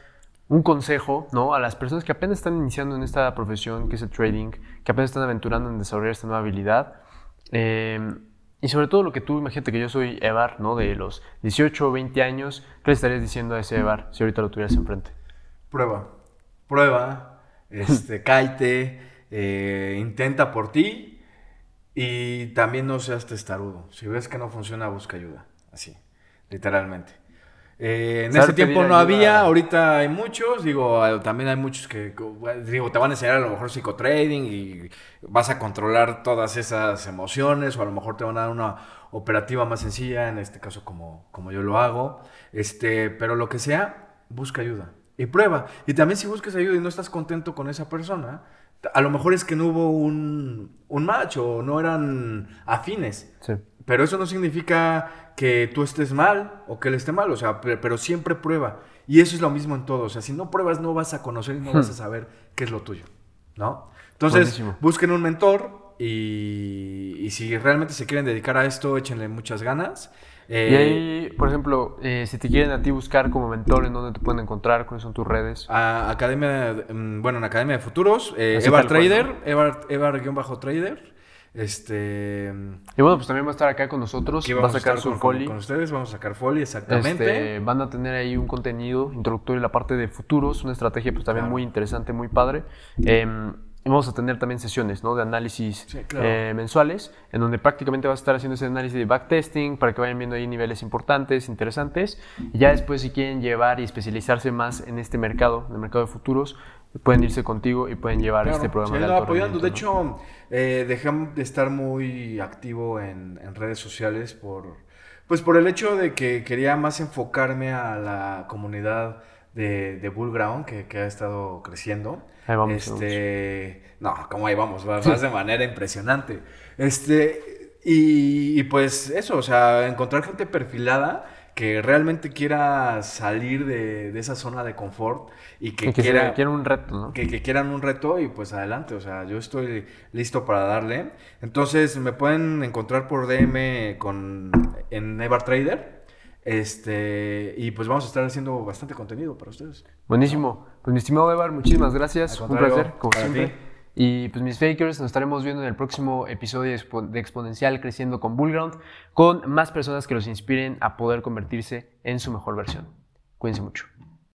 un consejo ¿no? a las personas que apenas están iniciando en esta profesión, que es el trading, que apenas están aventurando en desarrollar esta nueva habilidad. Eh, y sobre todo lo que tú, imagínate que yo soy Evar, ¿no? de los 18 o 20 años, ¿qué le estarías diciendo a ese Evar si ahorita lo tuvieras enfrente? Prueba, prueba, este, cáete, eh, intenta por ti y también no seas testarudo. Si ves que no funciona, busca ayuda, así, literalmente. Eh, en ese tiempo no ayuda. había, ahorita hay muchos, digo, eh, también hay muchos que, que, digo, te van a enseñar a lo mejor psicotrading y vas a controlar todas esas emociones o a lo mejor te van a dar una operativa más sencilla, en este caso como, como yo lo hago, este, pero lo que sea, busca ayuda y prueba. Y también si buscas ayuda y no estás contento con esa persona, a lo mejor es que no hubo un, un match o no eran afines. Sí. Pero eso no significa que tú estés mal o que él esté mal, o sea, pe- pero siempre prueba. Y eso es lo mismo en todo, o sea, si no pruebas no vas a conocer y no vas a saber qué es lo tuyo, ¿no? Entonces, Buenísimo. busquen un mentor y, y si realmente se quieren dedicar a esto, échenle muchas ganas. Eh, Y ahí, por ejemplo, eh, si te quieren a ti buscar como mentor, ¿en dónde te pueden encontrar? ¿Cuáles son tus redes? a Academia, mm, bueno, en Academia de Futuros, eh, Evar tal cual, Trader, Evar, Evar-Trader, este... Y bueno, pues también va a estar acá con nosotros, va a sacar su con, con ustedes, vamos a sacar folio, exactamente. Este, van a tener ahí un contenido introductorio en la parte de futuros, una estrategia pues también Claro. muy interesante, muy padre. Em, vamos a tener también sesiones ¿no? de análisis Sí, claro. eh, mensuales, en donde prácticamente vas a estar haciendo ese análisis de backtesting para que vayan viendo ahí niveles importantes, interesantes. Y ya después, si quieren llevar y especializarse más en este mercado, en el mercado de futuros, pueden irse contigo y pueden llevar Claro, este programa de alto apoyando. De hecho, eh, dejé de estar muy activo en, en redes sociales por, pues por el hecho de que quería más enfocarme a la comunidad de, de Bullground que, que ha estado creciendo. Ahí vamos, este, no, como ahí vamos, va- vas de manera impresionante. Este, y, y pues eso, o sea, encontrar gente perfilada que realmente quiera salir de, de esa zona de confort y que, Y que se- quiera quieren un reto, ¿no? que, que quieran un reto y pues adelante, o sea, yo estoy listo para darle. Entonces me pueden encontrar por DM con, en Evar Trader. Este, y pues vamos a estar haciendo bastante contenido para ustedes. Buenísimo. Pues mi estimado Evar, muchísimas gracias. Un placer, como siempre. ti. Y pues mis fakers, nos estaremos viendo en el próximo episodio de Exponencial Creciendo con Bullground, con más personas que los inspiren a poder convertirse en su mejor versión. Cuídense mucho.